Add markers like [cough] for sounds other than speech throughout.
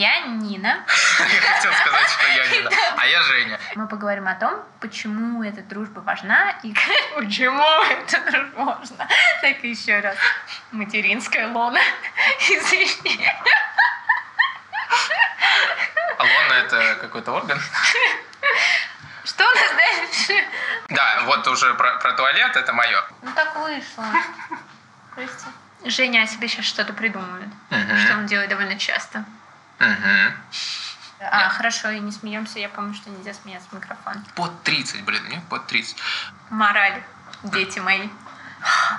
Я Нина. Я хотел сказать, что я Нина, [laughs] а я Женя. Мы поговорим о том, почему эта дружба важна и [laughs] почему эта дружба важна. Так еще раз. Материнская лона. Извини. А лона это какой-то орган? Что у нас дальше? Да, вот уже про, про туалет, это мое. Ну так вышло. [laughs] Прости. Женя о себе сейчас что-то придумывает, Мгм. что он делает довольно часто. Мгм. А, хорошо, и не смеемся. Я помню, что нельзя смеяться в микрофон. Под 30, блин, мне под 30. Мораль, дети мои.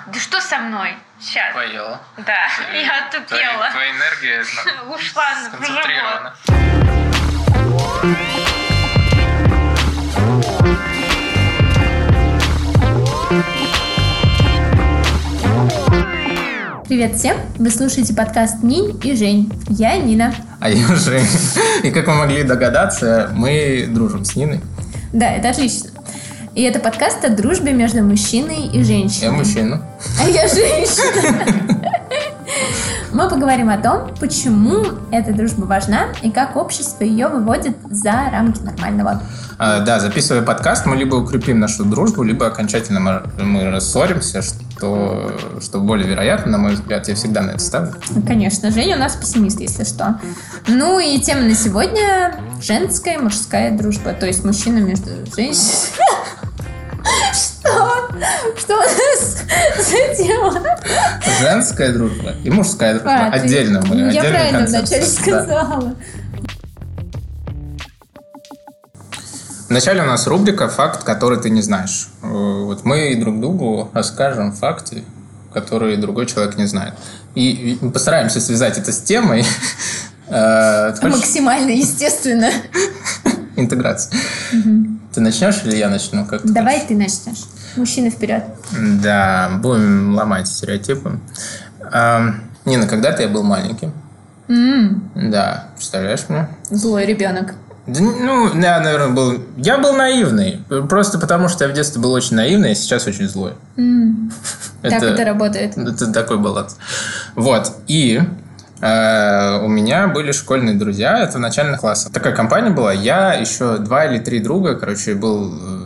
Да что со мной? Сейчас. Поела. Да, я Твоя, отупела. твоя энергия ну, [laughs] Ушла в живот. Привет всем! Вы слушаете подкаст Нинь и Жень. Я Нина. А я [laughs] Женя. И как вы могли догадаться, мы дружим с Ниной. Да, это отлично. И это подкаст о дружбе между мужчиной и Я женщиной. мужчина. А я женщина. [laughs] Мы поговорим о том, почему эта дружба важна и как общество ее выводит за рамки нормального. А, да, записывая подкаст, мы либо укрепим нашу дружбу, либо окончательно мы, мы рассоримся, что, что более вероятно, на мой взгляд, я всегда на это ставлю. Конечно, Женя у нас пессимист, если что. Ну и тема на сегодня – женская и мужская дружба. То есть мужчина между женщиной. [laughs] Что? Что у нас за тема? Женская дружба и мужская дружба. А, ты- отдельно мы. Я правильно концепция. вначале сказала. Вначале у нас рубрика «Факт, который ты не знаешь». Э, Вот мы друг другу расскажем факты, которые другой человек не знает. И постараемся связать это с темой. [laughs] Э, ты Максимально естественно. [laughs] Интеграция. Ты начнешь или я начну? Как ты Давай ты начнешь. Мужчина вперед. Да, будем ломать стереотипы. Ам, Нина, когда-то я был маленьким. М, Да, представляешь мне? Злой ребенок. Ну, я, наверное, был... Я был наивный. Просто потому, что я в детстве был очень наивный, а сейчас очень злой. М, [laughs] Так это работает. Это такой баланс. Вот. И э, у меня были школьные друзья, это в начальных классах. Такая компания была. Я, еще два или три друга, короче, был э,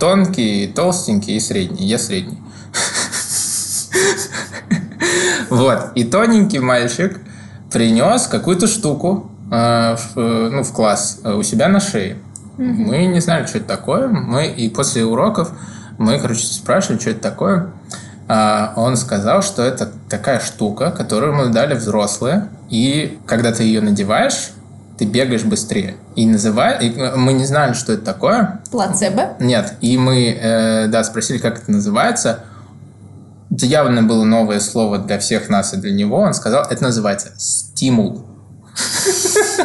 тонкий, толстенький и средний. Я средний. Вот. И тоненький мальчик принес какую-то штуку э, в, э, ну, в класс э, у себя на шее. Мы не знали, что это такое. Мы и после уроков мы, короче, спрашивали, что это такое. А, он сказал, что это такая штука, которую мы дали взрослые. И когда ты ее надеваешь, ты бегаешь быстрее. И называй... и мы не знали, что это такое. Плацебо. Нет, и мы, э, да, спросили, как это называется. Это явно было новое слово для всех нас и для него. Он сказал, это называется стимул. [laughs]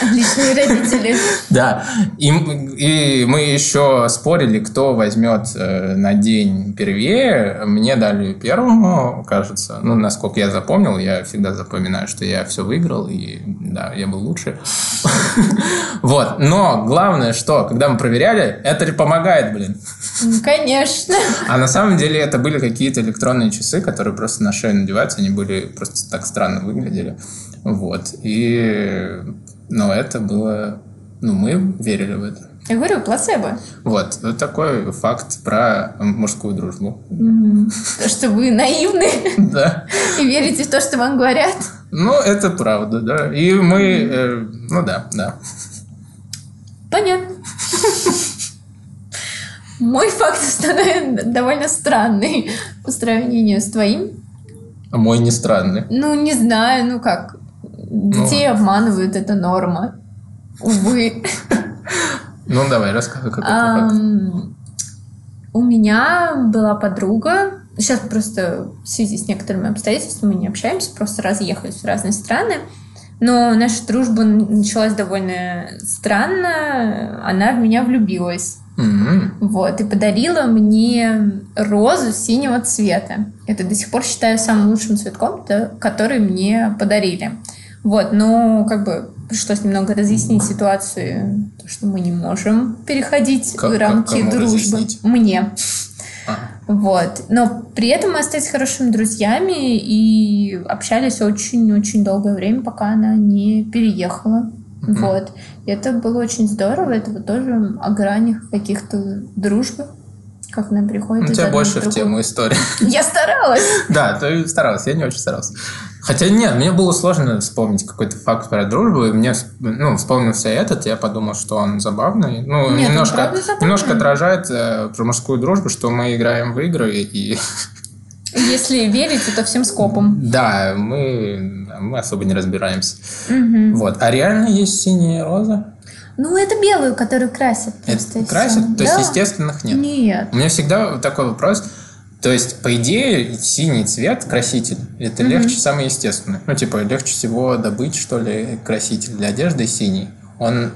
Отличные родители. Да, и, и мы еще спорили, кто возьмет э, на день первее. Мне дали первому, кажется. Ну, насколько я запомнил, я всегда запоминаю, что я все выиграл, и да, я был лучше. [laughs] Вот, но главное, что, когда мы проверяли, это помогает, блин. Ну, Конечно. А на самом деле это были какие-то электронные часы, которые просто на шею надеваются, они были просто так странно выглядели. Вот. И... Но это было... Ну, мы верили в это. Я говорю, плацебо. Вот. Вот такой факт про мужскую дружбу. То, что вы наивны [laughs] Да. и верите в то, что вам говорят. Ну, это правда, да. И мы... э, ну, да, да. Понятно. Мой факт становится довольно странный по сравнению с твоим. А Мой не странный. Ну, не знаю, ну как. Детей обманывают, это норма. Увы. Ну, давай, рассказывай, какой факт. Ам, У меня была подруга. Сейчас просто в связи с некоторыми обстоятельствами мы не общаемся, просто разъехались в разные страны. Но наша дружба началась довольно странно. Она в меня влюбилась. М, Вот, и подарила мне розу синего цвета. Это до сих пор считаю самым лучшим цветком, который мне подарили. Вот, но как бы пришлось немного разъяснить ситуацию, то, что мы не можем переходить Как- как- рамки кому дружбы. разъяснить? Мне. а. Вот. Но при этом мы остались хорошими друзьями и общались очень-очень долгое время, пока она не переехала. Mm-hmm. Вот. И это было очень здорово. Это вот тоже о гранях каких-то дружбы. Как нам приходит. У тебя больше в тему истории. Я старалась. [laughs] Да, ты старалась. Я не очень старался. Хотя нет, мне было сложно вспомнить какой-то факт про дружбу, и мне, ну, вспомнился этот, я подумал, что он забавный. Ну, нет, немножко, немножко отражает э, про мужскую дружбу, что мы играем в игры, и... [laughs] Если верить, то всем скопом. Да, мы, мы особо не разбираемся. Угу. Вот. А реально есть синяя роза? Ну, это белую, которую красят. Это красят? То да? есть естественных нет? Нет. У меня всегда такой вопрос то есть, по идее, синий цвет краситель это mm-hmm. легче, самый естественный. Ну, типа, легче всего добыть, что ли, краситель для одежды синий. Он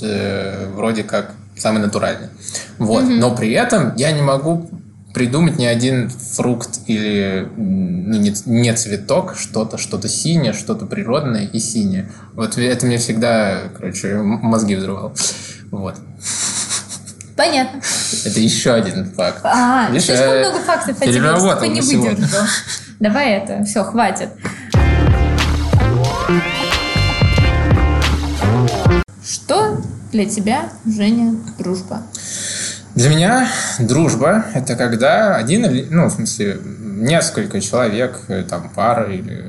э, вроде как самый натуральный. Вот. Mm-hmm. Но при этом я не могу придумать ни один фрукт или ну, не, не цветок, что-то, что-то синее, что-то природное и синее. Вот это мне всегда, короче, мозги взрывало. Вот. Понятно. Это еще один факт. А, Видишь, слишком много фактов о тебе, не выдержал. Давай это, все, хватит. Что для тебя, Женя, дружба? Для меня дружба – это когда один, ну, в смысле, несколько человек, э, там, пара или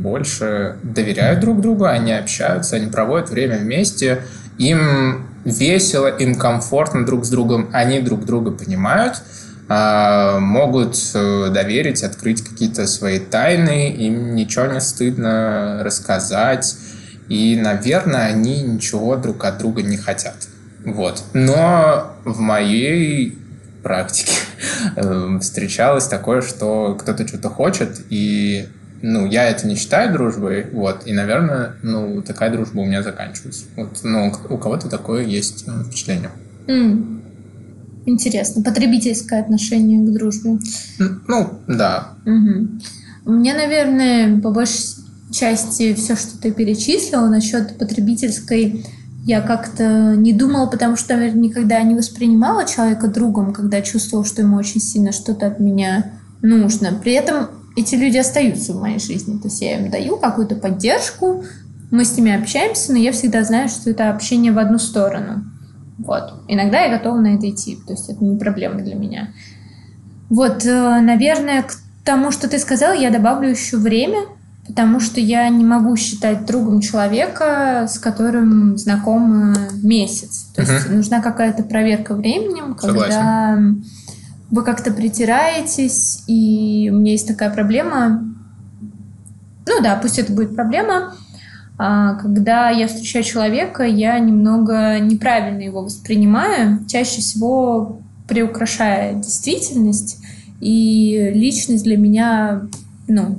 больше доверяют друг другу, они общаются, они проводят время вместе, им весело, им комфортно друг с другом, они друг друга понимают, а, могут э, доверить, открыть какие-то свои тайны, им ничего не стыдно рассказать, и, наверное, они ничего друг от друга не хотят. Вот. Но в моей практике э, встречалось такое, что кто-то что-то хочет, и ну, я это не считаю дружбой, вот, и, наверное, ну, такая дружба у меня заканчивается. Вот, ну, у кого-то такое есть э, впечатление. Mm. Интересно. Потребительское отношение к дружбе. Ну, да. Угу. Мне, наверное, по большей части все, что ты перечислила насчет потребительской, я как-то не думала, потому что, наверное, никогда не воспринимала человека другом, когда чувствовала, что ему очень сильно что-то от меня нужно. При этом эти люди остаются в моей жизни. То есть я им даю какую-то поддержку, мы с ними общаемся, но я всегда знаю, что это общение в одну сторону. Вот. Иногда я готова на это идти, то есть это не проблема для меня. Вот, э, наверное, к тому, что ты сказал, я добавлю еще время, потому что я не могу считать другом человека, с которым знаком месяц. То есть нужна какая-то проверка временем, когда Согласен вы как-то притираетесь, и у меня есть такая проблема, ну да, пусть это будет проблема, а, когда я встречаю человека, я немного неправильно его воспринимаю, чаще всего приукрашая действительность, и личность для меня, ну,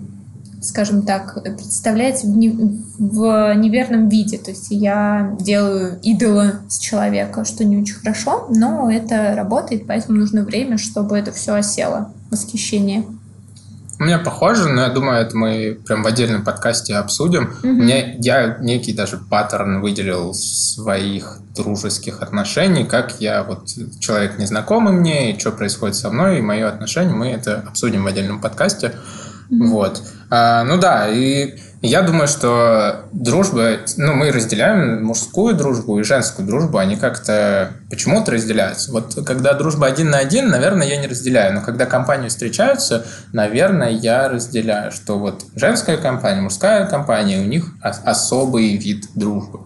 скажем так, представляется в, не, в неверном виде. То есть я делаю идола с человека, что не очень хорошо, но это работает, поэтому нужно время, чтобы это все осело. Восхищение. У меня похоже, но я думаю, это мы прям в отдельном подкасте обсудим. Угу. У меня, я некий даже паттерн выделил своих дружеских отношений, как я вот человек незнакомый мне, и что происходит со мной, и мое отношение, мы это обсудим в отдельном подкасте. Mm-hmm. Вот. А, ну да, и я думаю, что дружба, ну, мы разделяем мужскую дружбу и женскую дружбу, они как-то почему-то разделяются. Вот когда дружба один на один, наверное, я не разделяю, но когда компании встречаются, наверное, я разделяю, что вот женская компания, мужская компания, у них особый вид дружбы.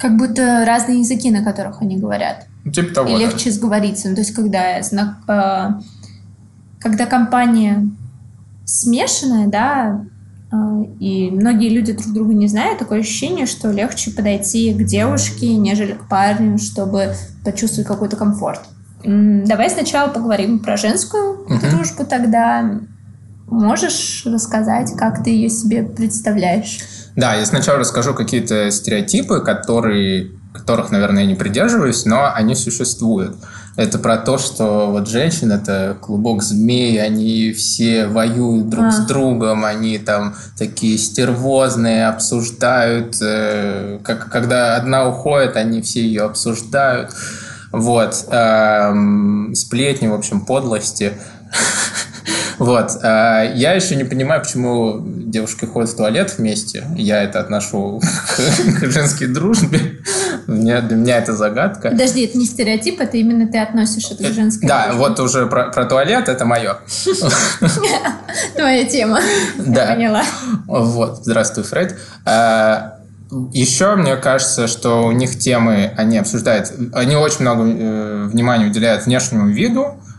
Как будто разные языки, на которых они говорят. Ну, типа того. И легче да. сговориться. Ну, то есть, когда, э, когда компания смешанное, да, а, и многие люди друг друга не знают, такое ощущение, что легче подойти к девушке, нежели к парню, чтобы почувствовать какой-то комфорт. Давай сначала поговорим про женскую uh дружбу тогда. Можешь рассказать, как ты ее себе представляешь? Да, я сначала расскажу какие-то стереотипы, которые, которых, наверное, я не придерживаюсь, но они существуют. Это про то, что вот женщины это клубок змей, они все воюют друг а. с другом, они там такие стервозные, обсуждают, э, как, когда одна уходит, они все ее обсуждают. Вот. Эм, сплетни, в общем, подлости. [laughs] Вот. Э, я еще не понимаю, почему девушки ходят в туалет вместе. Я это отношу [laughs] к женской дружбе. Для меня это загадка. Подожди, это не стереотип, это именно ты относишь это к женской Да, вот уже про, туалет это мое. [laughs] Твоя тема. Да. Поняла. Вот. Здравствуй, Фред. Э, еще мне кажется, что у них темы, они обсуждают, они очень много э, внимания уделяют внешнему виду э,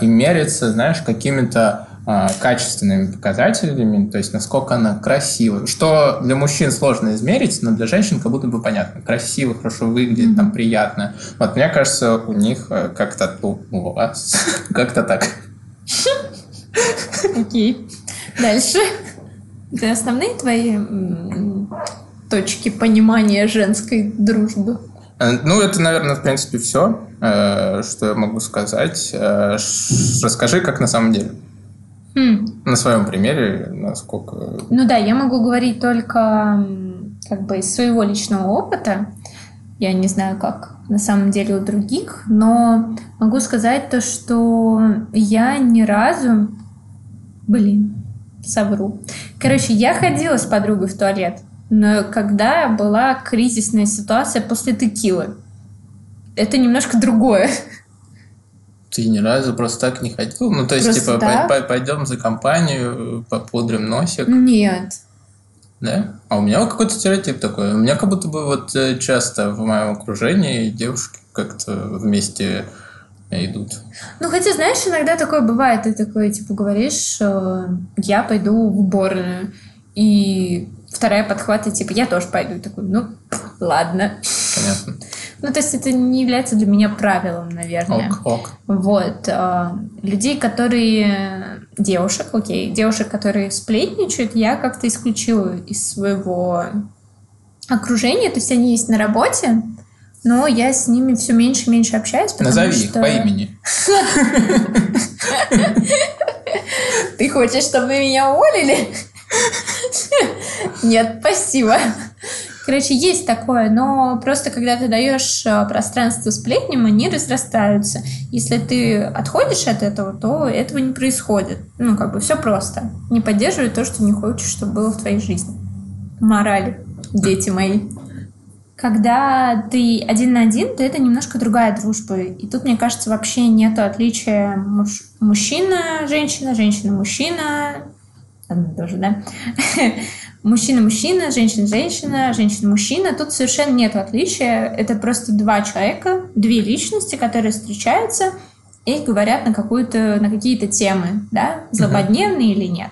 и мерятся, знаешь, какими-то э, качественными показателями, то есть насколько она красива. Что для мужчин сложно измерить, но для женщин как будто бы понятно. Красиво, хорошо выглядит, mm-hmm. там приятно. Вот мне кажется, у них э, как-то, ну, у вас, как-то так. Окей. Дальше. Это основные твои точки понимания женской дружбы? Э, ну, это, наверное, в принципе, все, э, что я могу сказать. Э, расскажи, как на самом деле. Хм. На своем примере, насколько... Ну да, я могу говорить только как бы из своего личного опыта. Я не знаю, как на самом деле у других, но могу сказать то, что я ни разу... Блин, совру. Короче, я ходила с подругой в туалет но когда была кризисная ситуация после текилы. Это немножко другое. Ты ни разу просто так не ходил? Ну, то есть, просто типа, так? пойдем за компанию, попудрим носик? Нет. Да? А у меня какой-то стереотип такой. У меня как будто бы вот э, часто в моем окружении девушки как-то вместе идут. Ну, хотя, знаешь, иногда такое бывает. Ты такой, типа, говоришь, я пойду в уборную. И вторая подхватывает, типа, я тоже пойду. И такой, ну, ладно. Понятно. Ну, то есть это не является для меня правилом, наверное. Ок, ок. Вот. А, людей, которые... Девушек, окей. Девушек, которые сплетничают, я как-то исключила из своего окружения. То есть они есть на работе, но я с ними все меньше и меньше общаюсь, Назови что... их по имени. [laughs] Ты хочешь, чтобы меня уволили? Нет, спасибо. Короче, есть такое, но просто когда ты даешь э, пространство сплетням, они разрастаются. Если ты отходишь от этого, то этого не происходит. Ну, как бы все просто. Не поддерживай то, что не хочешь, чтобы было в твоей жизни. Мораль, дети мои. Когда ты один на один, то это немножко другая дружба. И тут, мне кажется, вообще нет отличия муж... мужчина-женщина, женщина-мужчина, одно тоже, да? [laughs] Мужчина-мужчина, женщина-женщина, женщина-мужчина. Тут совершенно нет отличия. Это просто два человека, две личности, которые встречаются и говорят на, какую-то, на какие-то темы, да, злободневные uh-huh. или нет.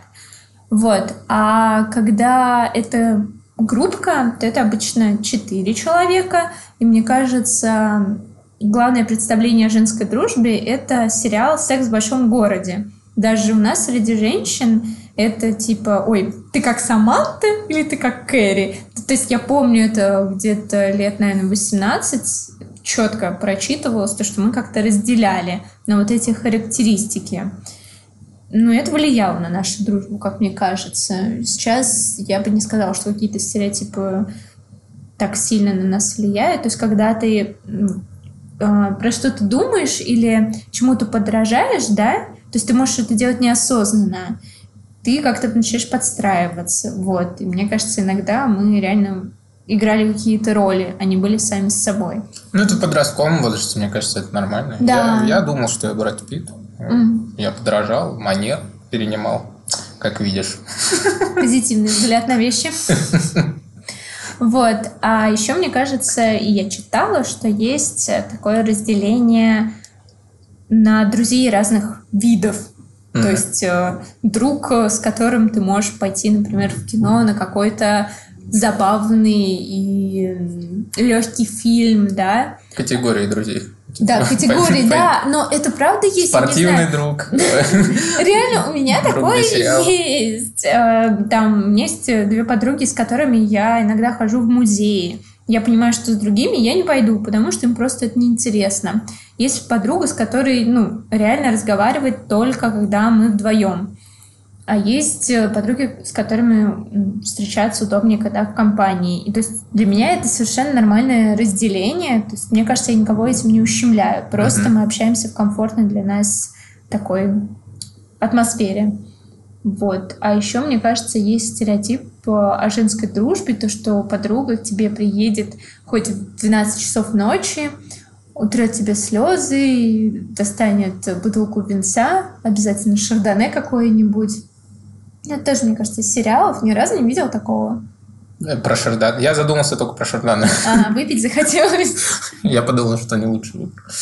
Вот. А когда это группка, то это обычно четыре человека. И мне кажется, главное представление о женской дружбе — это сериал «Секс в большом городе». Даже у нас среди женщин это типа, ой, ты как Саманта или ты как Кэрри? То есть я помню это где-то лет, наверное, 18, четко прочитывалось, то, что мы как-то разделяли на вот эти характеристики. Но это влияло на нашу дружбу, как мне кажется. Сейчас я бы не сказала, что какие-то стереотипы так сильно на нас влияют. То есть, когда ты э, про что-то думаешь или чему-то подражаешь, да, то есть ты можешь это делать неосознанно ты как-то начинаешь подстраиваться. Вот. И мне кажется, иногда мы реально играли какие-то роли, они были сами с собой. Ну, это в подростковом возрасте, мне кажется, это нормально. Да. Я, я думал, что я Брэд Питт. Mm. Я подражал, манер перенимал, как видишь. [laughs] [laughs] Позитивный взгляд на вещи. Вот. А еще, мне кажется, и я читала, что есть такое разделение на друзей разных видов. Mm-hmm. То есть э, друг, э, с которым ты можешь пойти, например, в кино на какой-то забавный и легкий фильм, да. Категории друзей. Да, [laughs] категории, да, но это правда есть. Спортивный друг. [laughs] Реально, у меня такое есть. Э, там у меня есть две подруги, с которыми я иногда хожу в музеи. Я понимаю, что с другими я не пойду, потому что им просто это неинтересно. Есть подруга, с которой, ну, реально разговаривать только когда мы вдвоем. А есть э, подруги, с которыми встречаться удобнее, когда в компании. И то есть для меня это совершенно нормальное разделение. То есть мне кажется, я никого этим не ущемляю. Просто мы общаемся в комфортной для нас такой атмосфере. Вот. А еще, мне кажется, есть стереотип э, о женской дружбе, то, что подруга к тебе приедет хоть в 12 часов ночи, утрет тебе слезы, достанет бутылку винца, обязательно шардоне какое-нибудь, это тоже, мне кажется, из сериалов. Ни разу не видел такого. Э, про Шардан. Я задумался только про Шардана. А, выпить захотелось. Я подумал, что не лучше выбор. [laughs]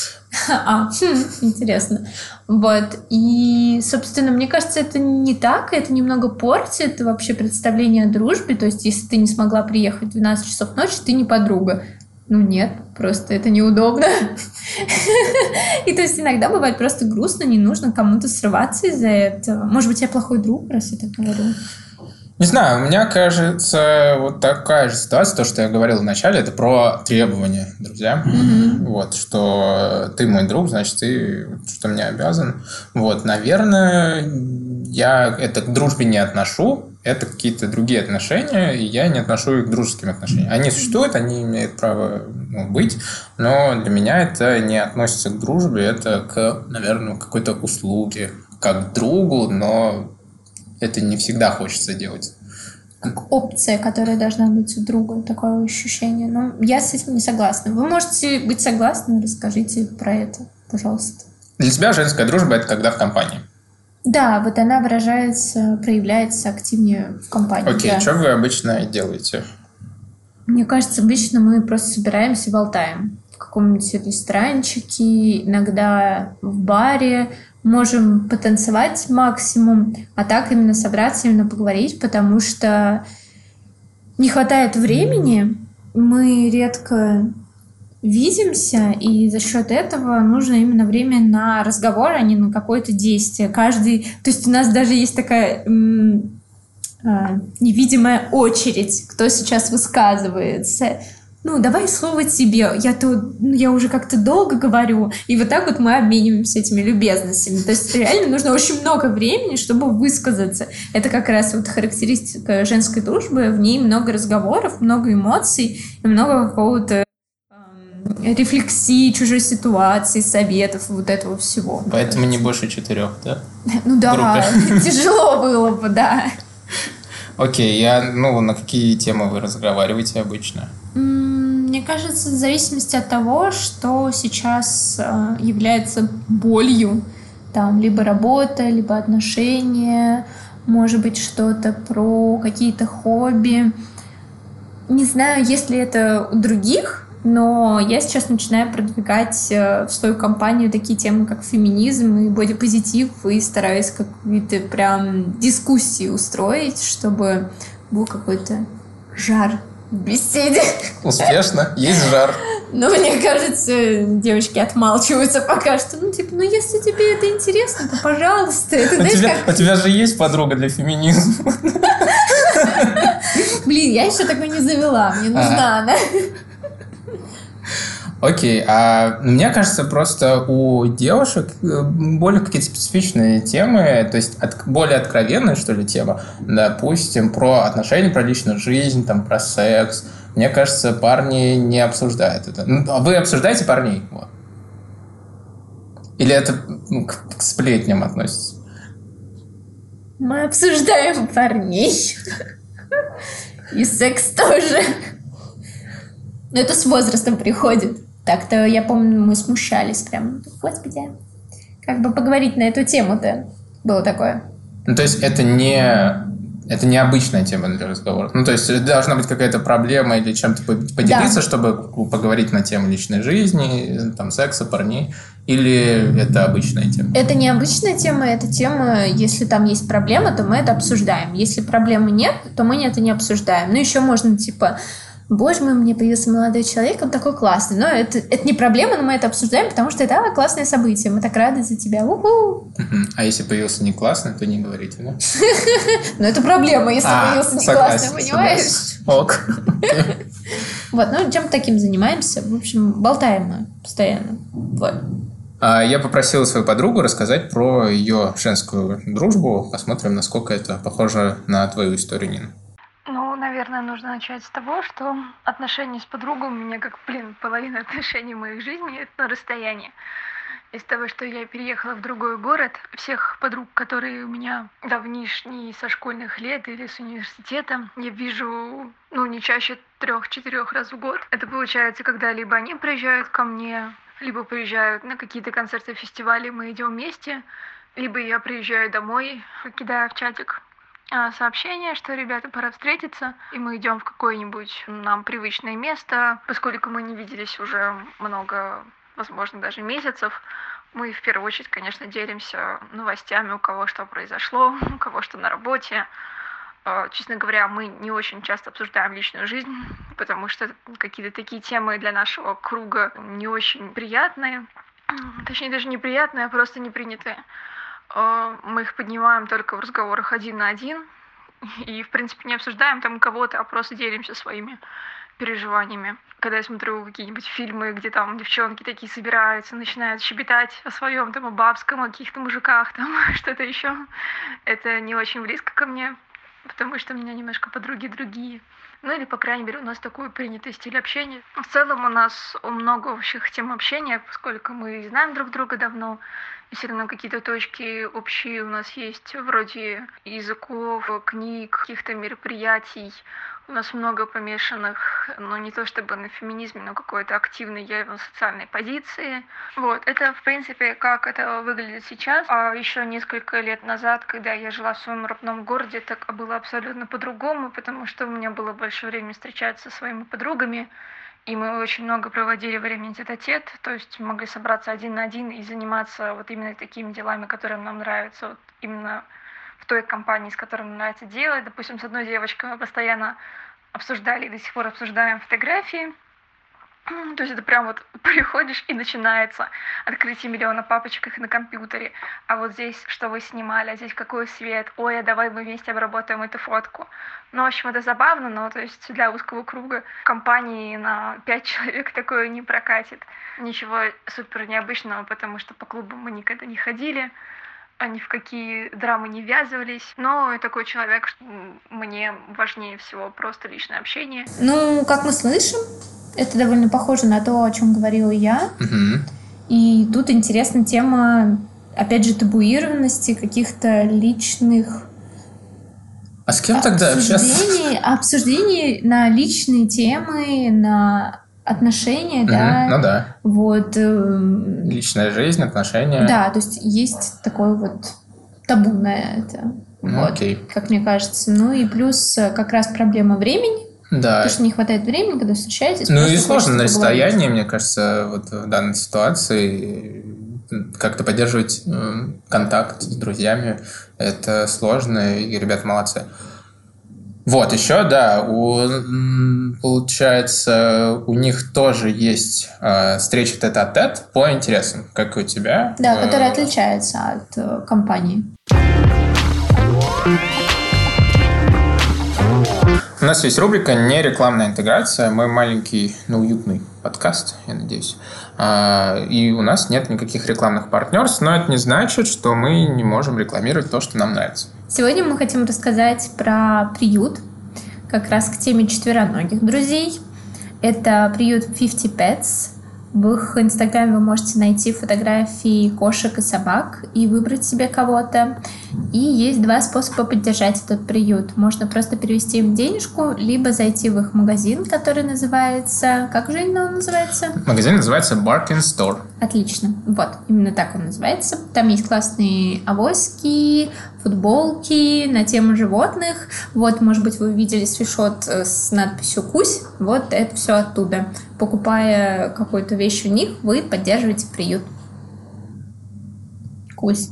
А, хм, интересно. Вот. И, собственно, мне кажется, это не так. Это немного портит вообще представление о дружбе. То есть, если ты не смогла приехать в 12 часов ночи, ты не подруга. Ну нет, просто это неудобно. [laughs] И то есть иногда бывает просто грустно, не нужно кому-то срываться из-за этого. Может быть, я плохой друг, раз я так говорю. Не знаю, у меня кажется вот такая же ситуация, то, что я говорил вначале, это про требования, друзья. Mm-hmm. Вот, что ты мой друг, значит, ты что мне обязан. Вот, наверное, я это к дружбе не отношу, это какие-то другие отношения, и я не отношу их к дружеским отношениям. Они существуют, они имеют право ну, быть, но для меня это не относится к дружбе, это к, наверное, какой-то услуге, как к другу, но это не всегда хочется делать. Как опция, которая должна быть у друга, такое ощущение. Но я с этим не согласна. Вы можете быть согласны, расскажите про это, пожалуйста. Для тебя женская дружба – это когда в компании? Да, вот она выражается, проявляется активнее в компании. Окей, okay, да. что вы обычно делаете? Мне кажется, обычно мы просто собираемся болтаем в каком-нибудь ресторанчике, иногда в баре, можем потанцевать максимум, а так именно собраться, именно поговорить, потому что не хватает времени, мы редко видимся, и за счет этого нужно именно время на разговор, а не на какое-то действие. Каждый, то есть у нас даже есть такая м, а, невидимая очередь, кто сейчас высказывается. Ну, давай слово тебе. Я то, ну, я уже как-то долго говорю, и вот так вот мы обмениваемся этими любезностями. То есть реально нужно очень много времени, чтобы высказаться. Это как раз вот характеристика женской дружбы. В ней много разговоров, много эмоций и много какого-то рефлексии чужой ситуации, советов, вот этого всего. Поэтому не больше четырех, да? [laughs] Ну да, [laughs] тяжело было бы, да. Окей, я, ну, на какие темы вы разговариваете обычно? Мне кажется, в зависимости от того, что сейчас э, является болью, там, либо работа, либо отношения, может быть, что-то про какие-то хобби. Не знаю, если это у других, но я сейчас начинаю продвигать э, в свою компанию такие темы, как феминизм и бодипозитив, и стараюсь какие-то прям дискуссии устроить, чтобы был какой-то жар беседе. Успешно, есть жар. Но мне кажется, девочки отмалчиваются пока что. Ну, типа, ну если тебе это интересно, то пожалуйста. Это, знаешь, у, тебя, как... у тебя же есть подруга для феминизма. Блин, я еще такой не завела. Мне нужна она. Окей, а мне кажется, просто у девушек э, более какие-то специфичные темы, то есть от, более откровенная, что ли, тема, допустим, про отношения, про личную жизнь, там, про секс. Мне кажется, парни не обсуждают это. Ну, а вы обсуждаете парней? Вот. Или это ну, к, к сплетням относится? Мы обсуждаем парней. И секс тоже. Но это с возрастом приходит. Так-то, я помню, мы смущались прям. Господи, как бы поговорить на эту тему-то было такое. Ну, то есть это не это не обычная тема для разговора. Ну, то есть должна быть какая-то проблема или чем-то поделиться, да. чтобы поговорить на тему личной жизни, там, секса, парней. Или это обычная тема? Это не обычная тема, это тема, если там есть проблема, то мы это обсуждаем. Если проблемы нет, то мы это не обсуждаем. Ну, еще можно, типа, боже мой, мне появился молодой человек, он такой классный. Но это, это не проблема, но мы это обсуждаем, потому что это а, классное событие. Мы так рады за тебя. У-ху. [laughs] А если появился не классный, то не говорите, да? [laughs] Ну, это проблема, если а, появился не классный, понимаешь? Ок. [laughs] Вот, ну, чем таким занимаемся? В общем, болтаем мы постоянно. Вот. А я попросил свою подругу рассказать про ее женскую дружбу. Посмотрим, насколько это похоже на твою историю, Нина. Ну, наверное, нужно начать с того, что отношения с подругой у меня, как, блин, половина отношений моей жизни — это на расстоянии. Из того, что я переехала в другой город, всех подруг, которые у меня давнишние со школьных лет или с университета, я вижу, ну, не чаще трех-четырех раз в год. Это получается, когда либо они приезжают ко мне, либо приезжают на какие-то концерты, фестивали, мы идем вместе, либо я приезжаю домой, кидаю в чатик сообщение, что, ребята, пора встретиться, и мы идем в какое-нибудь нам привычное место, поскольку мы не виделись уже много, возможно, даже месяцев, мы в первую очередь, конечно, делимся новостями, у кого что произошло, [laughs] у кого что на работе, а, честно говоря, мы не очень часто обсуждаем личную жизнь, потому что какие-то такие темы для нашего круга не очень приятные. Точнее, даже неприятные, а просто не принятые. А, мы их поднимаем только в разговорах один на один. [laughs] И, в принципе, не обсуждаем там кого-то, а просто делимся своими переживаниями. Когда я смотрю какие-нибудь фильмы, где там девчонки такие собираются, начинают щебетать о своем, там, о бабском, о каких-то мужиках, [laughs] там, [laughs] что-то еще, это не очень близко ко мне потому что у меня немножко подруги другие. Ну или, по крайней мере, у нас такой принятый стиль общения. В целом у нас много общих тем общения, поскольку мы знаем друг друга давно, и все равно какие-то точки общие у нас есть, вроде языков, книг, каких-то мероприятий, у нас много помешанных, ну не то чтобы на феминизме, но какой-то активной явно социальной позиции. Вот, это в принципе как это выглядит сейчас. А еще несколько лет назад, когда я жила в своем родном городе, так было абсолютно по-другому, потому что у меня было больше времени встречаться со своими подругами, и мы очень много проводили времени тет-а-тет, то есть могли собраться один на один и заниматься вот именно такими делами, которые нам нравятся, вот именно в той компании, с которой нам нравится делать. Допустим, с одной девочкой мы постоянно обсуждали и до сих пор обсуждаем фотографии. То есть это прям вот [laughs] приходишь и начинается открытие миллиона папочек на компьютере. А вот здесь что вы снимали, а здесь какой свет, ой, а давай мы вместе обработаем эту фотку. Ну, в общем, это забавно, но то есть для узкого круга компании на пять [laughs] человек такое не прокатит. Ничего супер необычного, потому что по клубу мы никогда не ходили ни в какие драмы не ввязывались. Но такой человек, мне важнее всего просто личное общение. Ну, как мы слышим, это довольно похоже на то, о чем говорила я. Угу. И тут интересна тема, опять же, табуированности каких-то личных а с кем тогда обсуждений, обсуждений на личные темы, на отношения, да. Ну да. Вот. Э, Личная жизнь, отношения. Да, то есть есть такое вот табу на это. Ну, вот, окей. Как мне кажется. Ну и плюс э, как раз проблема времени. Да. Потому что не хватает времени, когда встречаетесь. Ну и сложно на расстоянии, мне кажется, вот в данной ситуации как-то поддерживать контакт с друзьями. Это сложно, и ребята молодцы. Вот, еще, да, у, получается, у них тоже есть э, встреча тет-а-тет по интересам, как и у тебя. Да, э, которая отличается от э, компании. У нас есть рубрика «Не рекламная интеграция». Мы маленький, но уютный подкаст, я надеюсь. А, и у нас нет никаких рекламных партнерств, но это не значит, что мы не можем рекламировать то, что нам нравится. Сегодня мы хотим рассказать про приют, как раз к теме четвероногих друзей. Это приют 50 Pets. В их инстаграме вы можете найти фотографии кошек и собак и выбрать себе кого-то. И есть два способа поддержать этот приют. Можно просто перевести им денежку, либо зайти в их магазин, который называется... Как же именно он называется? Магазин называется Barkin Store. Отлично. Вот, именно так он называется. Там есть классные авоськи, футболки на тему животных. Вот, может быть, вы видели свишот э, с надписью «Кусь». Вот это все оттуда. Покупая какую-то вещь у них, вы поддерживаете приют. Кусь.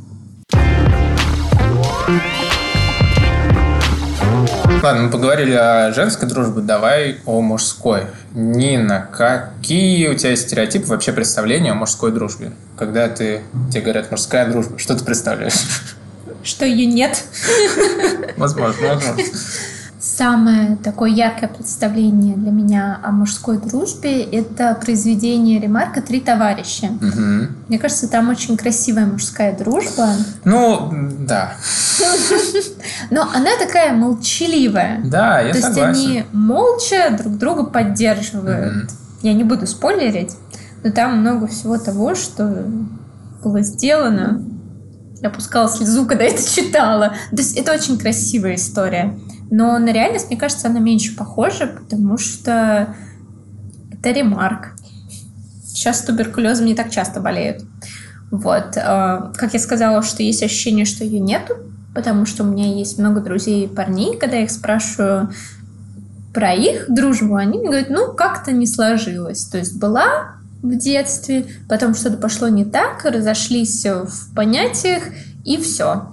Ладно, мы поговорили о женской дружбе, давай о мужской. Нина, какие у тебя стереотипы, вообще представления о мужской дружбе? Когда ты, тебе говорят мужская дружба, что ты представляешь? Что ее нет. Возможно, возможно. Самое такое яркое представление для меня о мужской дружбе – это произведение Ремарка «Три товарища». Угу. Мне кажется, там очень красивая мужская дружба. Ну, да. Но она такая молчаливая. Да, я То согласен. есть они молча друг друга поддерживают. Мгм. Я не буду спойлерить, но там много всего того, что было сделано. Я пускала слезу, когда это читала. То есть это очень красивая история. Но на реальность, мне кажется, она меньше похожа, потому что это ремарк. Сейчас туберкулезом не так часто болеют. Вот. э, Как я сказала, что есть ощущение, что ее нету, потому что у меня есть много друзей парней, когда я их спрашиваю про их дружбу, они мне говорят, ну, как-то не сложилось. То есть была в детстве, потом что-то пошло не так, разошлись в понятиях, и все.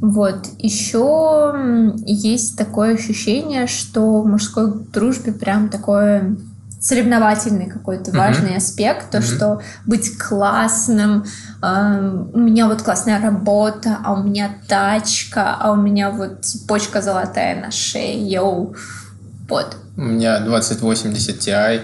Вот. Еще есть такое ощущение, что в мужской дружбе прям такое соревновательный какой-то Мгм. важный аспект, то, Мгм. что быть классным, эм, у меня вот классная работа, а у меня тачка, а у меня вот цепочка золотая на шее, йоу. Вот. У меня 2080 Ti.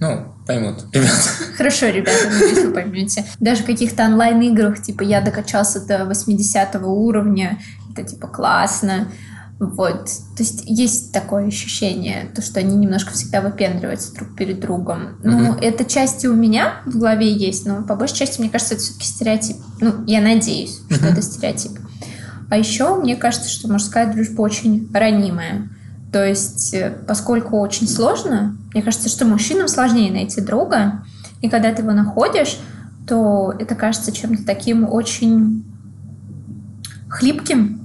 Ну, поймут, ребята. Хорошо, ребята, надеюсь, вы поймете. Даже в каких-то онлайн-играх, типа, я докачался до 80 уровня, это, типа, классно. Вот. То есть есть такое ощущение, то, что они немножко всегда выпендриваются друг перед другом. Ну, Мгм. это части у меня в голове есть, но по большей части, мне кажется, это все-таки стереотип. Ну, я надеюсь, что Мгм. это стереотип. А еще мне кажется, что мужская дружба очень ранимая. То есть, э, поскольку очень сложно, мне кажется, что мужчинам сложнее найти друга, и когда ты его находишь, то это кажется чем-то таким очень хлипким,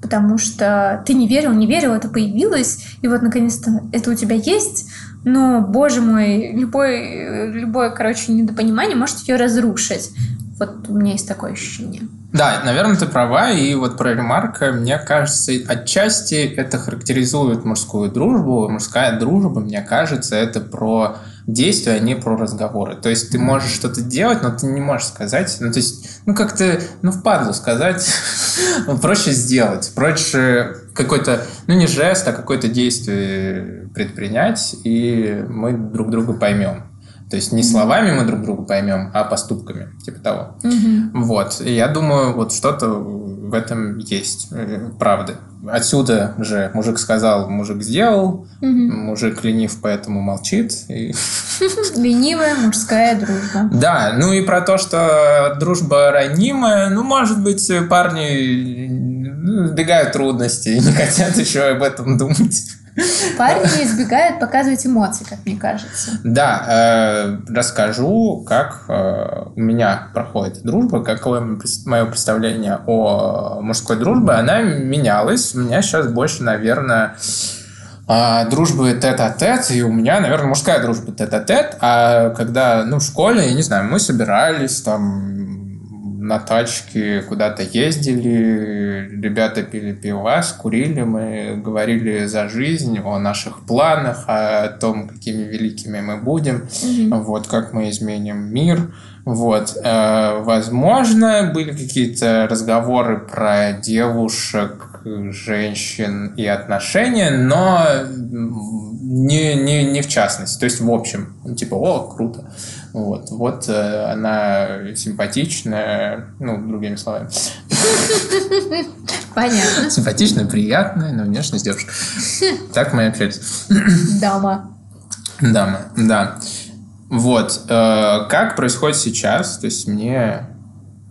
потому что ты не верил, не верил, это появилось, и вот наконец-то это у тебя есть, но, боже мой, любой, любое, короче, недопонимание может ее разрушить. Вот у меня есть такое ощущение. Да, наверное, ты права, и вот про ремарка, мне кажется, отчасти это характеризует мужскую дружбу. Мужская дружба, мне кажется, это про действия, а не про разговоры. То есть ты можешь что-то делать, но ты не можешь сказать, ну, то есть, ну, как-то, ну, впадлу сказать, [laughs] ну, проще сделать, проще какой-то, ну, не жест, а какое-то действие предпринять, и мы друг друга поймем. То есть не словами мы друг друга поймем, а поступками, типа того. Вот. И я думаю, вот что-то в этом есть, э, правда. Отсюда же мужик сказал, мужик сделал, Мгм. мужик ленив, поэтому молчит. И- [laughs] Ленивая мужская дружба. Да, ну и про то, что дружба ранимая, ну, может быть, парни ну, избегают трудностей и не хотят еще об этом думать. Парни избегают показывать эмоции, как мне кажется. Да, э, расскажу, как э, у меня проходит дружба, какое мое представление о мужской дружбе. Она менялась. У меня сейчас больше, наверное, а, дружбы тет-а-тет, и у меня, наверное, мужская дружба тет-а-тет, а когда, ну, в школе, я не знаю, мы собирались там на тачке куда-то ездили, ребята пили пивас, курили, мы говорили за жизнь, о наших планах, о том, какими великими мы будем, вот, как мы изменим мир, вот. Э, Возможно, были какие-то разговоры про девушек, женщин и отношения, но не, не, не в частности. То есть, в общем, типа, о, круто. Вот, вот э, она симпатичная, ну, другими словами. Понятно. Симпатичная, приятная, но внешность девушка. Так мы общались. Дама. Дама, да. Вот. э, как происходит сейчас? То есть мне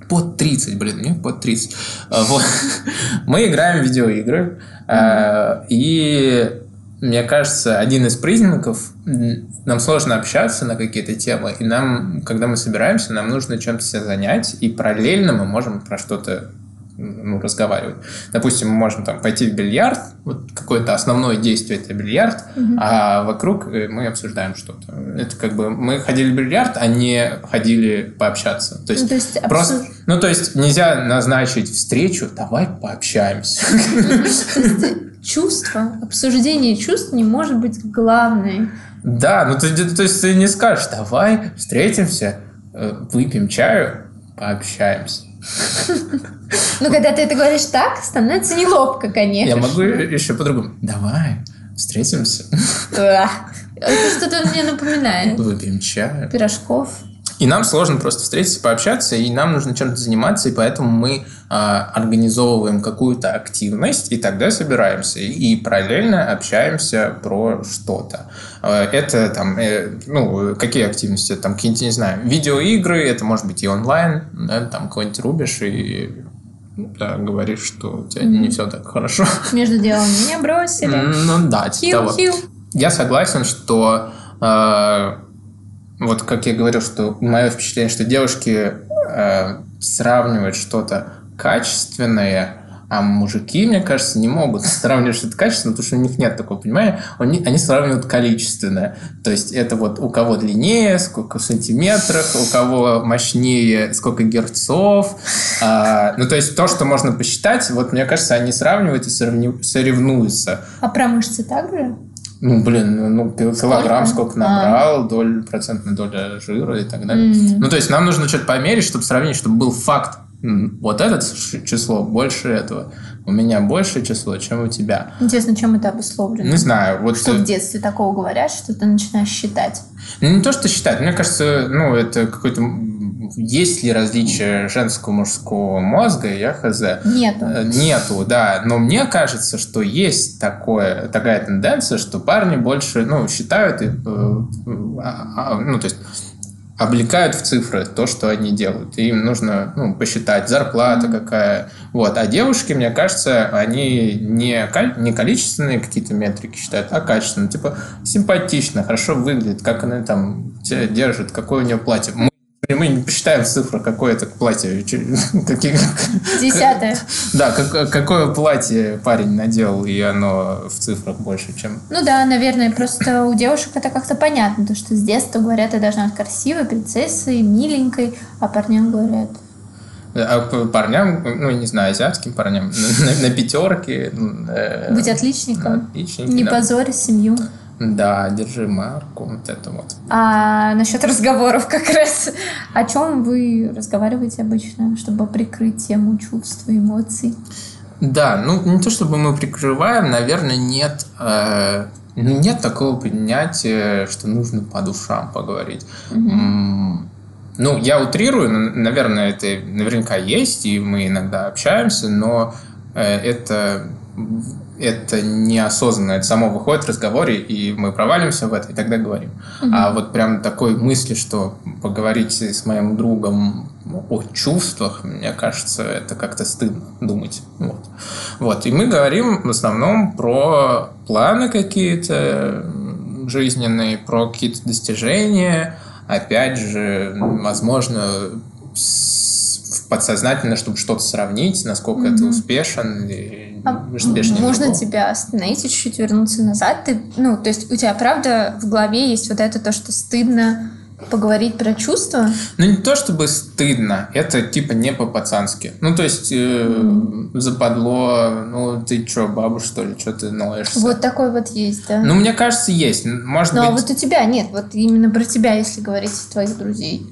под 30, блин, мне под 30. Э, Вот. Мы играем в видеоигры. э, И мне кажется, один из признаков, нам сложно общаться на какие-то темы, и нам, когда мы собираемся, нам нужно чем-то себя занять, и параллельно мы можем про что-то ну, разговаривать. Допустим, мы можем там пойти в бильярд, вот какое-то основное действие это бильярд, а вокруг э, мы обсуждаем что-то. Это как бы мы ходили в бильярд, а не ходили пообщаться. То есть, Ну, то есть просто, обсуж- ну то есть нельзя назначить встречу, давай пообщаемся. Чувство, обсуждение чувств не может быть главной. Да, ну ты, то есть ты не скажешь, давай встретимся, э, выпьем чаю, пообщаемся. [laughs] Ну, когда ты это говоришь так, становится неловко, конечно. Я могу еще по-другому. Давай, встретимся. [laughs] Это что-то мне напоминает. Выпьем чай. Пирожков. И нам сложно просто встретиться, пообщаться, и нам нужно чем-то заниматься, и поэтому мы э, организовываем какую-то активность, и тогда собираемся, и параллельно общаемся про что-то. Э, это там, э, ну, какие активности? Там какие-нибудь, не знаю, видеоигры, это может быть и онлайн, да, там кого-нибудь рубишь и да, говоришь, что у тебя mm-hmm. не все так хорошо. Между делом [laughs] меня бросили. Ну да, типа того. Я согласен, что э, вот как я говорил, что мое впечатление, что девушки э, сравнивают что-то качественное, а мужики, мне кажется, не могут [laughs] сравнивать что-то качественное, потому что у них нет такого понимания. Они, сравнивают количественное. То есть это вот у кого длиннее, сколько в сантиметрах, у кого мощнее, сколько герцов. А, ну, то есть то, что можно посчитать, вот мне кажется, они сравнивают и соревнуются. А про мышцы также? Ну, блин, ну, килограмм сколько, сколько набрал, а. доль, процентная доля жира и так далее. Mm. Ну, то есть нам нужно что-то померить, чтобы сравнить, чтобы был факт. Вот это число больше этого. У меня большее число, чем у тебя. Интересно, чем это обусловлено? Не знаю. Вот что в детстве такого говорят, что ты начинаешь считать? Ну, не то, что считать. Мне кажется, ну, это какой-то есть ли различия женского и мужского мозга, я хз. Нету. Э, нету, да. Но мне кажется, что есть такое, такая тенденция, что парни больше ну, считают, э, а, а, ну, то есть облекают в цифры то, что они делают. им нужно ну, посчитать, зарплата какая. Вот. А девушки, мне кажется, они не, не количественные какие-то метрики считают, а качественные. Типа симпатично, хорошо выглядит, как она там тебя держит, какое у нее платье. Мы мы не посчитаем цифру, какое это платье. [laughs] Десятое. Да, как, какое платье парень надел, и оно в цифрах больше, чем... Ну да, наверное, просто у девушек это как-то понятно, то что с детства говорят, ты должна быть красивой, принцессой, миленькой, а парням говорят... А парням, ну, не знаю, азиатским парням, [laughs] на, на пятерке... Э, быть отличником, не да. позорить семью. Да, держи марку, вот это вот. А насчет разговоров как раз, о чем вы разговариваете обычно, чтобы прикрыть тему чувств и эмоций? Да, ну не то чтобы мы прикрываем, наверное, нет, э, нет такого понятия, что нужно по душам поговорить. Угу. Ну, я утрирую, наверное, это наверняка есть, и мы иногда общаемся, но э, это это неосознанно, это само выходит в разговоре, и мы провалимся в это, и тогда говорим. Угу. А вот прям такой мысли, что поговорить с моим другом о чувствах, мне кажется, это как-то стыдно думать. Вот. вот. И мы говорим в основном про планы какие-то жизненные, про какие-то достижения, опять же, возможно, подсознательно, чтобы что-то сравнить, насколько mm-hmm. это успешен и а успешнее. Можно другого. тебя остановить и чуть-чуть вернуться назад? Ты, ну, то есть у тебя правда в голове есть вот это то, что стыдно поговорить про чувства? Ну, не то чтобы стыдно, это типа не по-пацански. Ну, то есть э, mm. западло, ну, ты что, баба, что ли, что ты ноешься? Вот такой вот есть, да? Ну, мне кажется, есть. Может Но быть... а вот у тебя нет, вот именно про тебя, если говорить твоих друзей.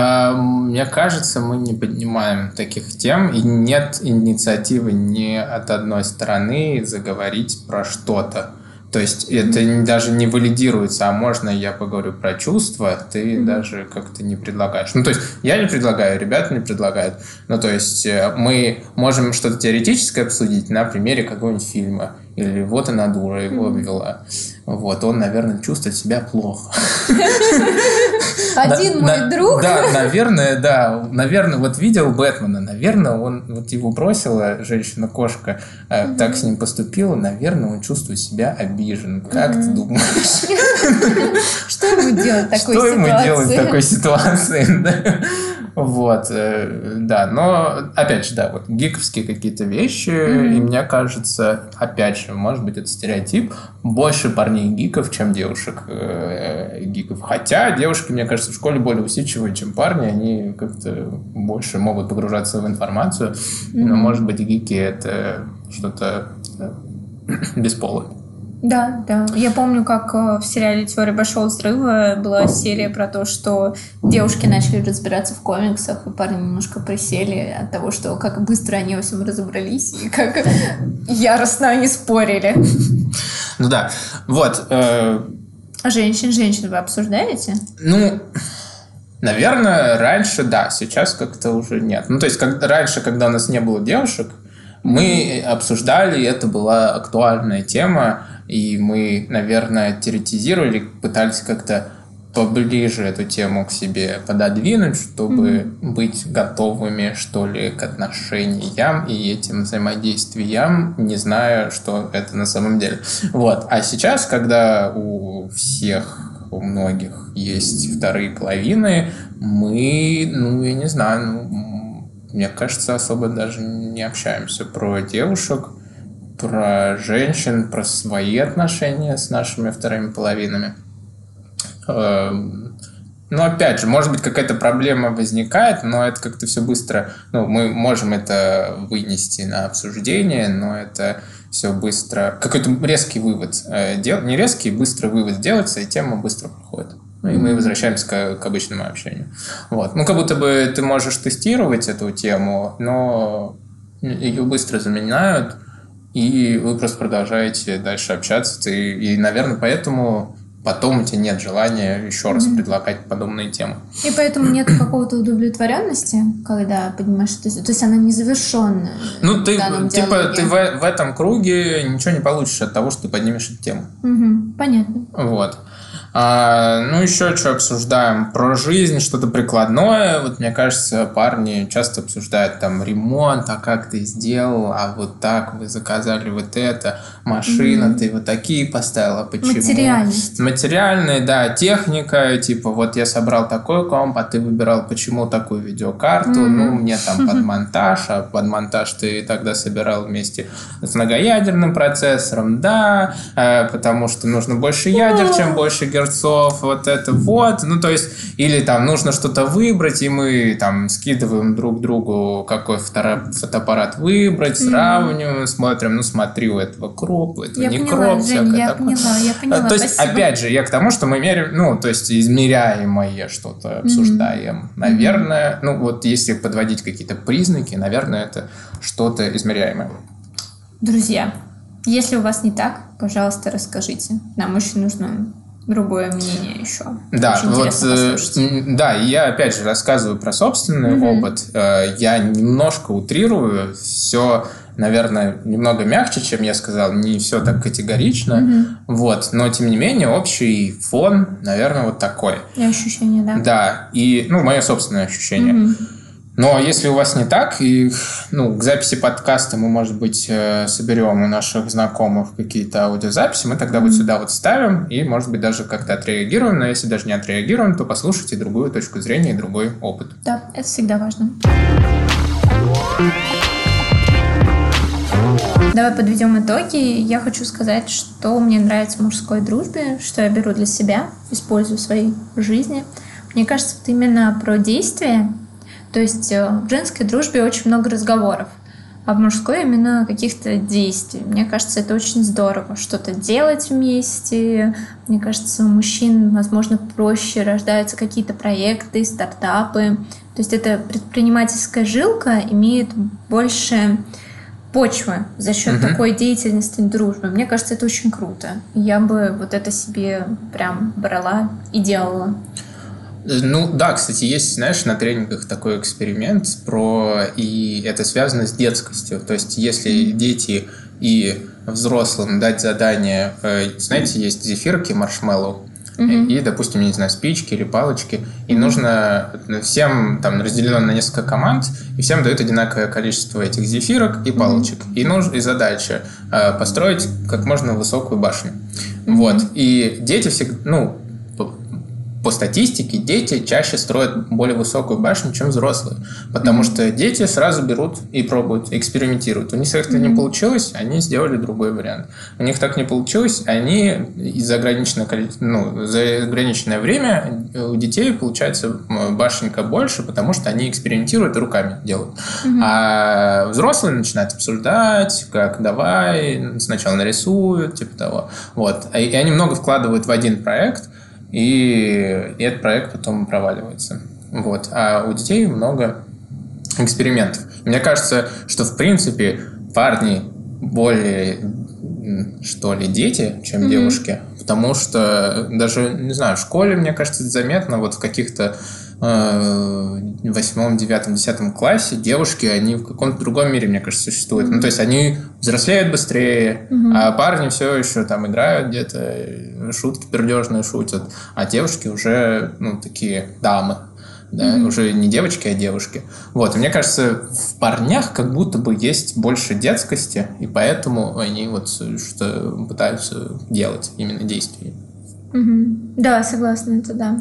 А, мне кажется, мы не поднимаем таких тем, и нет инициативы ни от одной стороны заговорить про что-то. То есть это даже не валидируется, а можно я поговорю про чувства, ты mm-hmm. даже как-то не предлагаешь. Ну, то есть я не предлагаю, ребята не предлагают. Ну, то есть э, мы можем что-то теоретическое обсудить на примере какого-нибудь фильма. Или вот она дура, его обвела. Вот, он, наверное, чувствует себя плохо. [laughs] Один мой друг. Да, наверное, да. Наверное, вот видел Бэтмена, наверное, он вот его бросила женщина-кошка, э, так с ним поступила, наверное, он чувствует себя обижен. Как ты думаешь? Что ему делать в такой ситуации? Что ему делать в такой ситуации? [laughs] Вот, э, да, но, опять же, да, вот гиковские какие-то вещи, mm-hmm. и мне кажется, опять же, может быть, это стереотип, больше парней гиков, чем девушек э, гиков. Хотя девушки, мне кажется, в школе более усидчивые, чем парни, они как-то больше могут погружаться в информацию, mm-hmm. но, может быть, гики — это что-то э, [clears throat] бесполое. Да, да. Я помню, как э, в сериале «Теория большого взрыва» была серия про то, что девушки начали разбираться в комиксах, и парни немножко присели от того, что как быстро они во всем разобрались, и как яростно они спорили. Ну да. Вот. Э, а женщин, женщин вы обсуждаете? Ну, наверное, раньше да, сейчас как-то уже нет. Ну, то есть, как, раньше, когда у нас не было девушек, мы обсуждали, и это была актуальная тема, и мы, наверное, теоретизировали, пытались как-то поближе эту тему к себе пододвинуть, чтобы mm-hmm. быть готовыми, что ли, к отношениям и этим взаимодействиям, не зная, что это на самом деле. Вот. А сейчас, когда у всех, у многих есть вторые половины, мы, ну, я не знаю, ну, мне кажется, особо даже не общаемся про девушек, про женщин, про свои отношения с нашими вторыми половинами. Эм, ну, опять же, может быть, какая-то проблема возникает, но это как-то все быстро... Ну, мы можем это вынести на обсуждение, но это все быстро... Какой-то резкий вывод. Э, дел... Не резкий, быстрый вывод делается, и тема быстро проходит. Ну, и мы возвращаемся к, к обычному общению. Вот. Ну, как будто бы ты можешь тестировать эту тему, но ее быстро заменяют, и вы просто продолжаете дальше общаться. И, и наверное, поэтому потом у тебя нет желания еще раз mm-hmm. предлагать подобные темы. И поэтому нет какого-то удовлетворенности, когда понимаешь, что то есть она незавершенная. Ну, ты, типа, ты в, в этом круге ничего не получишь от того, что ты поднимешь эту тему. Угу, понятно. Вот. А, ну, еще что обсуждаем? Про жизнь, что-то прикладное. Вот, мне кажется, парни часто обсуждают там ремонт, а как ты сделал, а вот так вы заказали вот это, машина, mm-hmm. ты вот такие поставила, почему? Материальность. Материальная, да, техника, типа вот я собрал такой комп, а ты выбирал, почему такую видеокарту, mm-hmm. ну, мне там под монтаж, а под монтаж ты тогда собирал вместе с многоядерным процессором, да, э, потому что нужно больше ядер, чем больше герцов, вот это вот. Ну, то есть, или там нужно что-то выбрать, и мы там скидываем друг другу, какой фото фотоаппарат выбрать, сравниваем, mm-hmm. смотрим, ну, смотри, у этого кроп, у этого я не поняла, кроп, Жень, я такое. поняла, я поняла, То есть, спасибо. опять же, я к тому, что мы меряем, ну, то есть, измеряемое что-то обсуждаем. Mm-hmm. Наверное, ну, вот если подводить какие-то признаки, наверное, это что-то измеряемое. Друзья, если у вас не так, пожалуйста, расскажите. Нам очень нужно другое мнение еще. Да, Очень вот, э, да, я опять же рассказываю про собственный mm-hmm. опыт. Э, я немножко утрирую, все, наверное, немного мягче, чем я сказал, не все так категорично, mm-hmm. вот, но тем не менее общий фон, наверное, вот такой. И ощущение, да. Да, и, ну, мое собственное ощущение. Mm-hmm. Но если у вас не так, и ну, к записи подкаста мы, может быть, э, соберем у наших знакомых какие-то аудиозаписи, мы тогда вот сюда вот ставим и, может быть, даже как-то отреагируем. Но если даже не отреагируем, то послушайте другую точку зрения и другой опыт. Да, это всегда важно. Давай подведем итоги. Я хочу сказать, что мне нравится в мужской дружбе, что я беру для себя, использую в своей жизни. Мне кажется, это именно про действие, то есть э, в женской дружбе очень много разговоров, а в мужской именно каких-то действий. Мне кажется, это очень здорово, что-то делать вместе. Мне кажется, у мужчин, возможно, проще рождаются какие-то проекты, стартапы. То есть эта предпринимательская жилка имеет больше почвы за счет угу. такой деятельности дружбы. Мне кажется, это очень круто. Я бы вот это себе прям брала и делала. Ну да, кстати, есть, знаешь, на тренингах такой эксперимент про... И это связано с детскостью. То есть если дети и взрослым дать задание... Э, знаете, есть зефирки, маршмеллоу, Mm-hmm. И, допустим, не знаю, спички или палочки. И mm-hmm. нужно всем там разделено на несколько команд, и всем дают одинаковое количество этих зефирок и палочек. Mm-hmm. И, нужно, и задача э, построить как можно высокую башню. Mm-hmm. Вот. И дети всегда, ну, по статистике дети чаще строят более высокую башню, чем взрослые. Потому mm-hmm. что дети сразу берут и пробуют, экспериментируют. У них это mm-hmm. не получилось, они сделали другой вариант. У них так не получилось, они из-за ограниченного ну, за ограниченное время у детей получается башенка больше, потому что они экспериментируют и руками делают. Mm-hmm. А взрослые начинают обсуждать, как давай, сначала нарисуют, типа того. Вот. И они много вкладывают в один проект, и, этот проект потом проваливается. Вот. А у детей много экспериментов. Мне кажется, что в принципе парни более что ли, дети, чем mm-hmm. девушки. Потому что даже, не знаю, в школе, мне кажется, это заметно, вот в каких-то э, восьмом, девятом, десятом классе девушки, они в каком-то другом мире, мне кажется, существуют. Mm-hmm. Ну, то есть они взрослеют быстрее, mm-hmm. а парни все еще там играют где-то, шутки пердежные шутят, а девушки уже, ну, такие дамы да, mm-hmm. уже не девочки, а девушки. Вот, и мне кажется, в парнях как будто бы есть больше детскости, и поэтому они вот что пытаются делать именно действия. Угу. Да, согласна, это да.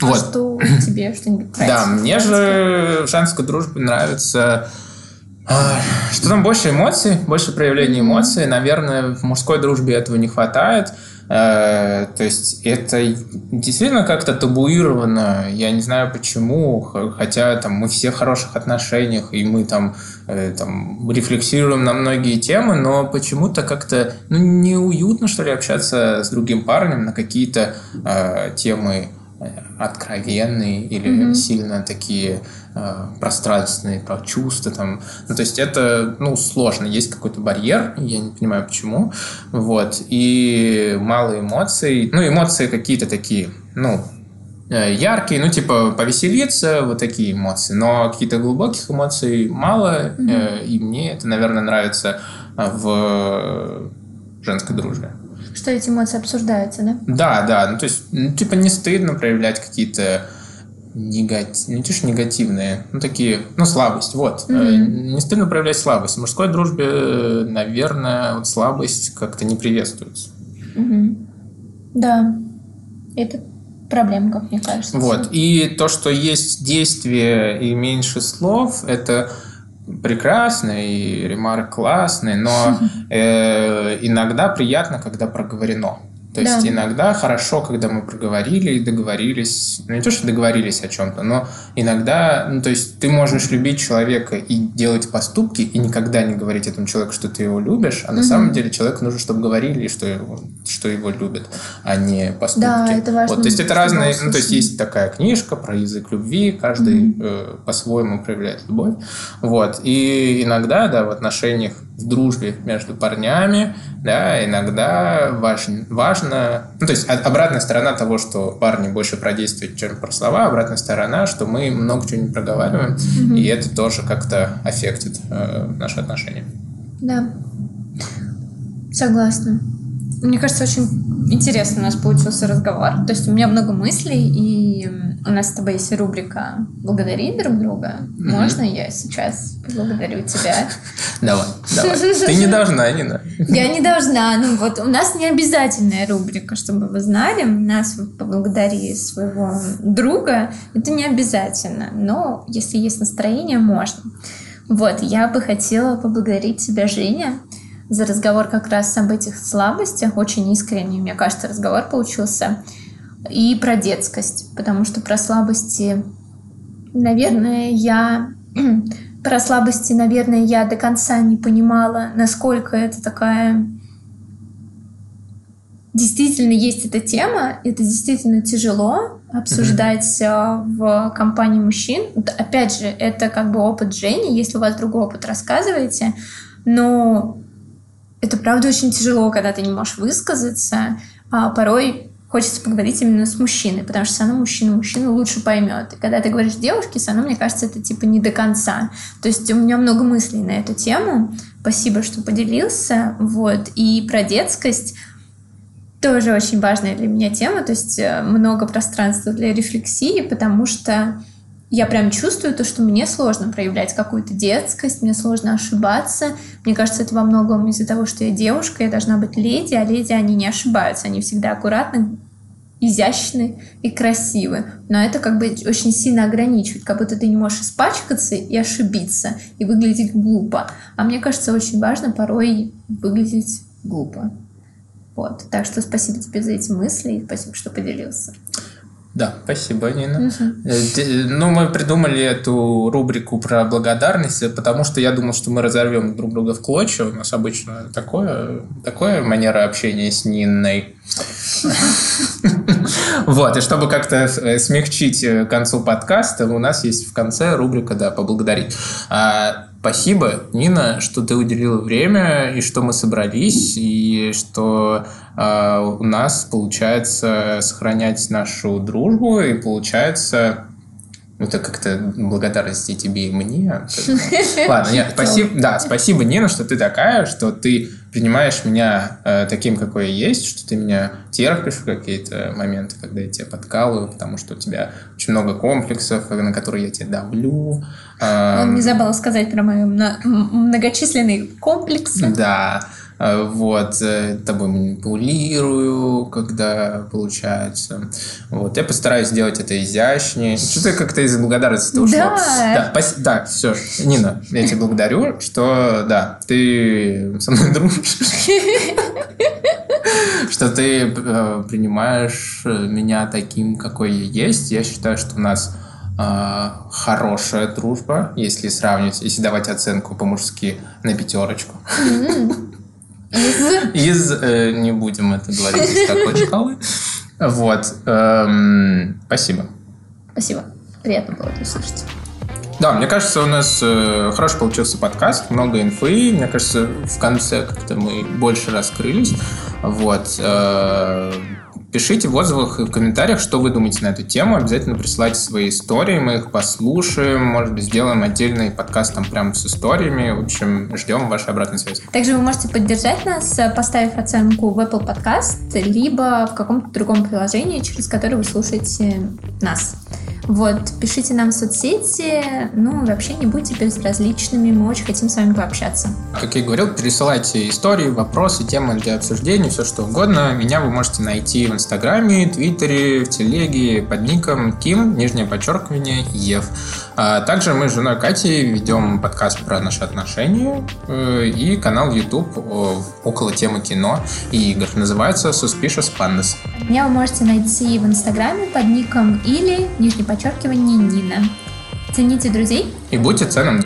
А вот. А что [clears throat] тебе что-нибудь нравится? Да, мне же в женской дружбе нравится а, что там больше эмоций, больше проявления эмоций. Наверное, в мужской дружбе этого не хватает. Э, то есть это действительно как-то табуировано, я не знаю почему, хотя там мы все в хороших отношениях, и мы там, э, там рефлексируем на многие темы, но почему-то как-то ну, неуютно, что ли, общаться с другим парнем на какие-то э, темы откровенные или mm-hmm. сильно такие э, пространственные про чувства там ну то есть это ну сложно есть какой-то барьер я не понимаю почему вот и мало эмоций ну эмоции какие-то такие ну э, яркие, ну, типа, повеселиться, вот такие эмоции. Но какие-то глубоких эмоций мало, mm-hmm. э, и мне это, наверное, нравится в женской дружбе. Что эти эмоции обсуждаются, да? Да, да. Ну, то есть, ну, типа, не стыдно проявлять какие-то негатив... не то, что негативные, ну, такие, ну, слабость, вот. Mm-hmm. Не стыдно проявлять слабость. В мужской дружбе, наверное, вот слабость как-то не приветствуется. Mm-hmm. Да. Это проблема, как мне кажется. Вот. И то, что есть действие и меньше слов, это прекрасно, и ремарк классный, но [laughs] э, иногда приятно, когда проговорено. То да. есть иногда хорошо, когда мы проговорили и договорились, ну не то, что договорились о чем-то, но иногда, ну то есть ты можешь любить человека и делать поступки, и никогда не говорить этому человеку, что ты его любишь, а угу. на самом деле человеку нужно, чтобы говорили, что его, что его любят, а не поступки. Да, это важно. Вот, то есть это разные, ну то есть есть такая книжка про язык любви, каждый угу. э, по-своему проявляет любовь. Вот, и иногда, да, в отношениях в дружбе между парнями, да, иногда важно, важно, ну, то есть обратная сторона того, что парни больше про действия, чем про слова, обратная сторона, что мы много чего не проговариваем, mm-hmm. и это тоже как-то аффектит э, наши отношения. Да, согласна. Мне кажется, очень интересно у нас получился разговор. То есть у меня много мыслей, и у нас с тобой есть рубрика «Благодари друг друга». Mm-hmm. Можно я сейчас поблагодарю тебя? [laughs] Давай, давай. [laughs] Ты не должна, Нина. Я не должна. Ну вот, у нас не обязательная рубрика, чтобы вы знали. Нас поблагодари своего друга. Это не обязательно. Но если есть настроение, можно. Вот, я бы хотела поблагодарить тебя, Женя, за разговор как раз об этих слабостях. Очень искренний, мне кажется, разговор получился. И про детскость, потому что про слабости, наверное, я... [clears throat] про слабости, наверное, я до конца не понимала, насколько это такая... Действительно есть эта тема, это действительно тяжело обсуждать mm-hmm. в компании мужчин. Опять же, это как бы опыт Жени, если у вас другой опыт, рассказывайте. Но это правда очень тяжело, когда ты не можешь высказаться. А порой хочется поговорить именно с мужчиной, потому что все равно мужчина мужчину лучше поймет. И когда ты говоришь девушке, все равно, мне кажется, это типа не до конца. То есть у меня много мыслей на эту тему. Спасибо, что поделился. Вот. И про детскость тоже очень важная для меня тема. То есть э, много пространства для рефлексии, потому что я прям чувствую то, что мне сложно проявлять какую-то детскость, мне сложно ошибаться. Мне кажется, это во многом из-за того, что я девушка, я должна быть леди, а леди, они не ошибаются, они всегда аккуратно изящны и красивы. Но это как бы очень сильно ограничивает, как будто ты не можешь испачкаться и ошибиться, и выглядеть глупо. А мне кажется, очень важно порой выглядеть глупо. Вот. Так что спасибо тебе за эти мысли и спасибо, что поделился. Да, спасибо, Нина. Угу. Ну, мы придумали эту рубрику про благодарность, потому что я думал, что мы разорвем друг друга в клочья. У нас обычно такое, такое манера общения с Ниной. [laughs] Вот, и чтобы как-то смягчить к концу подкаста, у нас есть в конце рубрика, да, поблагодарить. А, Спасибо, Нина, что ты уделила время, и что мы собрались, и что э, у нас получается сохранять нашу дружбу, и получается ну, это как-то благодарности тебе и мне. [laughs] Ладно, нет, спасибо, да, спасибо, Нина, что ты такая, что ты принимаешь меня э, таким, какой я есть, что ты меня терпишь в какие-то моменты, когда я тебя подкалываю, потому что у тебя очень много комплексов, на которые я тебя давлю. Он не забыл сказать про мои многочисленные комплексы. Да. А, вот, э, тобой манипулирую, когда получается. Вот, я постараюсь сделать это изящнее. Что-то как-то из благодарности ушло. Да. Да, пос... да, все, Нина, я тебя благодарю, что, да, ты со мной дружишь. [laughs] Что ты э, принимаешь меня таким, какой я есть. Я считаю, что у нас э, хорошая дружба, если сравнивать, если давать оценку по-мужски на пятерочку. Из? Из, э, не будем это говорить, из какой шкалы. Вот. Эм, спасибо. Спасибо. Приятно было это услышать. Да, мне кажется, у нас э, хорошо получился подкаст, много инфы. Мне кажется, в конце как-то мы больше раскрылись. Вот. Э, Пишите в отзывах и в комментариях, что вы думаете на эту тему. Обязательно присылайте свои истории, мы их послушаем. Может быть, сделаем отдельный подкаст там прямо с историями. В общем, ждем вашей обратной связи. Также вы можете поддержать нас, поставив оценку в Apple Podcast, либо в каком-то другом приложении, через которое вы слушаете нас. Вот, пишите нам в соцсети, ну, вообще не будьте безразличными, мы очень хотим с вами пообщаться. Как я говорил, пересылайте истории, вопросы, темы для обсуждения, все что угодно. Меня вы можете найти в Инстаграме, Твиттере, в Телеге под ником Ким, нижнее подчеркивание, Ев. А также мы с женой Катей ведем подкаст про наши отношения э, и канал YouTube около темы кино и игр. Называется Suspicious Pandas. Меня вы можете найти в Инстаграме под ником или нижнее подчеркивание Нина. Цените друзей и будьте ценным